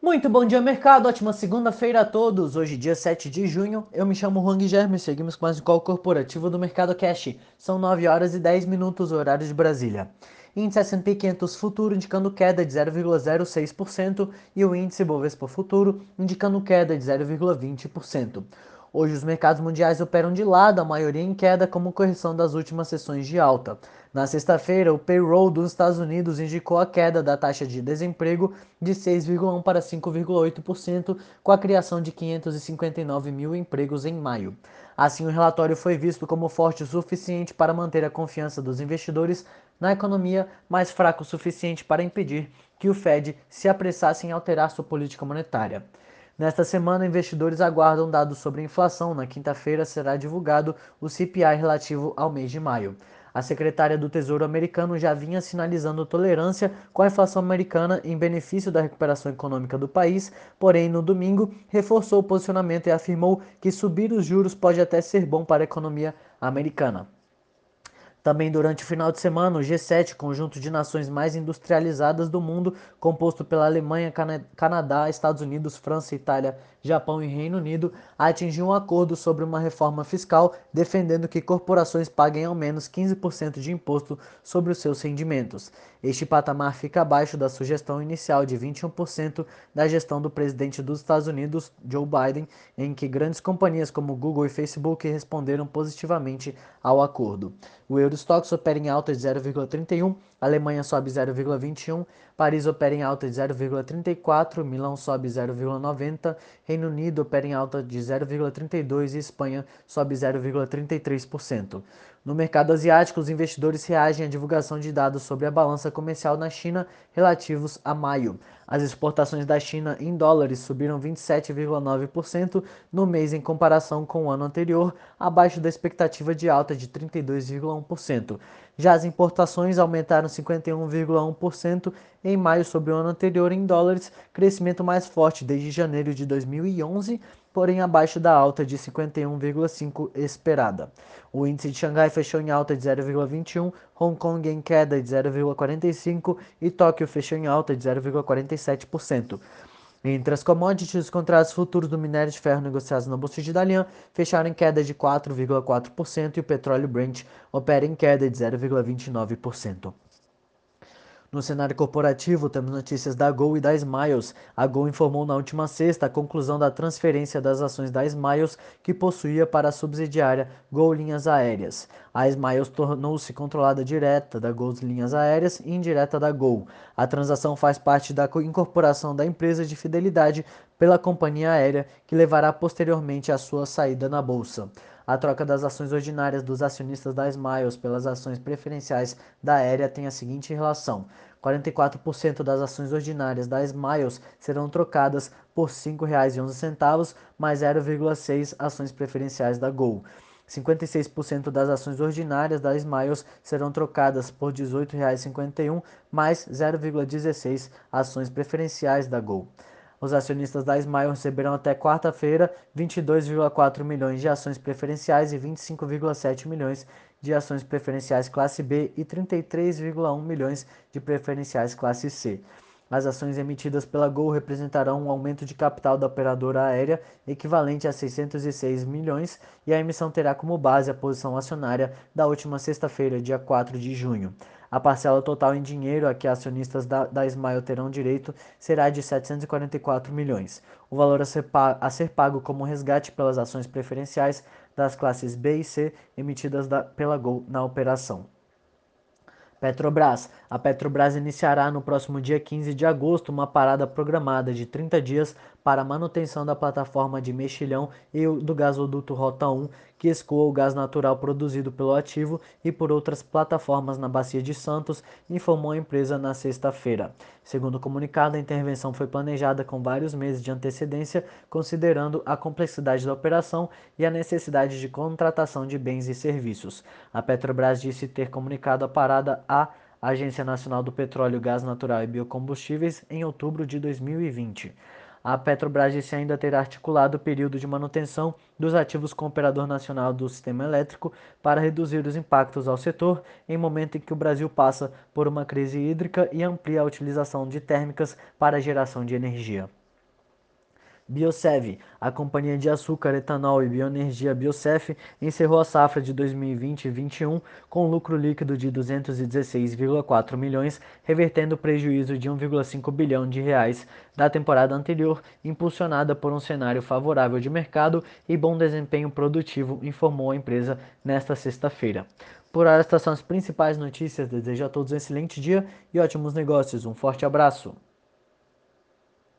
Muito bom dia, mercado. Ótima segunda-feira a todos. Hoje, dia 7 de junho. Eu me chamo Juan Guilherme e seguimos com mais um call corporativo do Mercado Cash. São 9 horas e 10 minutos, horário de Brasília. Índice S&P 500 Futuro indicando queda de 0,06% e o índice Bovespa Futuro indicando queda de 0,20%. Hoje os mercados mundiais operam de lado, a maioria em queda como correção das últimas sessões de alta. Na sexta-feira, o payroll dos Estados Unidos indicou a queda da taxa de desemprego de 6,1 para 5,8%, com a criação de 559 mil empregos em maio. Assim, o relatório foi visto como forte o suficiente para manter a confiança dos investidores na economia, mas fraco o suficiente para impedir que o Fed se apressasse em alterar sua política monetária. Nesta semana, investidores aguardam dados sobre a inflação. Na quinta-feira será divulgado o CPI relativo ao mês de maio. A secretária do Tesouro americano já vinha sinalizando tolerância com a inflação americana em benefício da recuperação econômica do país, porém, no domingo, reforçou o posicionamento e afirmou que subir os juros pode até ser bom para a economia americana. Também durante o final de semana, o G7, conjunto de nações mais industrializadas do mundo, composto pela Alemanha, Canadá, Estados Unidos, França, Itália, Japão e Reino Unido, atingiu um acordo sobre uma reforma fiscal, defendendo que corporações paguem ao menos 15% de imposto sobre os seus rendimentos. Este patamar fica abaixo da sugestão inicial de 21% da gestão do presidente dos Estados Unidos, Joe Biden, em que grandes companhias como Google e Facebook responderam positivamente ao acordo. O Eurostox opera em alta de 0,31, Alemanha sobe 0,21, Paris opera em alta de 0,34, Milão sobe 0,90, Reino Unido opera em alta de 0,32 e Espanha sobe 0,33%. No mercado asiático, os investidores reagem à divulgação de dados sobre a balança comercial na China relativos a maio. As exportações da China em dólares subiram 27,9% no mês em comparação com o ano anterior, abaixo da expectativa de alta de 32,1%. Já as importações aumentaram 51,1% em maio sobre o ano anterior em dólares, crescimento mais forte desde janeiro de 2011, porém abaixo da alta de 51,5 esperada. O índice de Xangai fechou em alta de 0,21, Hong Kong em queda de 0,45 e Tóquio fechou em alta de 0,47%. Entre as commodities, os contratos futuros do minério de ferro negociados na Bolsa de Dalian fecharam em queda de 4,4% e o petróleo Brent opera em queda de 0,29%. No cenário corporativo, temos notícias da Gol e da Smiles. A Gol informou na última sexta a conclusão da transferência das ações da Smiles que possuía para a subsidiária Gol Linhas Aéreas. A Smiles tornou-se controlada direta da Gol Linhas Aéreas e indireta da Gol. A transação faz parte da incorporação da empresa de fidelidade pela companhia aérea, que levará posteriormente à sua saída na bolsa. A troca das ações ordinárias dos acionistas da Smiles pelas ações preferenciais da Aérea tem a seguinte relação: 44% das ações ordinárias da Smiles serão trocadas por R$ 5,11, mais 0,6 ações preferenciais da Gol. 56% das ações ordinárias da Smiles serão trocadas por R$ 18,51, mais 0,16 ações preferenciais da Gol. Os acionistas da Smile receberão até quarta-feira 22,4 milhões de ações preferenciais e 25,7 milhões de ações preferenciais classe B e 33,1 milhões de preferenciais classe C. As ações emitidas pela Gol representarão um aumento de capital da operadora aérea equivalente a 606 milhões e a emissão terá como base a posição acionária da última sexta-feira, dia 4 de junho. A parcela total em dinheiro a que acionistas da, da Smile terão direito será de 744 milhões. O valor a ser, pago, a ser pago como resgate pelas ações preferenciais das classes B e C emitidas da, pela Gol na operação. Petrobras. A Petrobras iniciará no próximo dia 15 de agosto uma parada programada de 30 dias para a manutenção da plataforma de mexilhão e do gasoduto Rota 1, que escoa o gás natural produzido pelo ativo e por outras plataformas na Bacia de Santos, informou a empresa na sexta-feira. Segundo o comunicado, a intervenção foi planejada com vários meses de antecedência, considerando a complexidade da operação e a necessidade de contratação de bens e serviços. A Petrobras disse ter comunicado a parada à Agência Nacional do Petróleo, Gás Natural e Biocombustíveis em outubro de 2020. A Petrobras disse ainda ter articulado o período de manutenção dos ativos com o operador nacional do sistema elétrico para reduzir os impactos ao setor em momento em que o Brasil passa por uma crise hídrica e amplia a utilização de térmicas para a geração de energia. Biosev, a companhia de açúcar, etanol e bioenergia Biosef, encerrou a safra de 2020-21 com lucro líquido de 216,4 milhões, revertendo o prejuízo de 1,5 bilhão de reais da temporada anterior, impulsionada por um cenário favorável de mercado e bom desempenho produtivo, informou a empresa nesta sexta-feira. Por hora, estas são as principais notícias. Desejo a todos um excelente dia e ótimos negócios. Um forte abraço.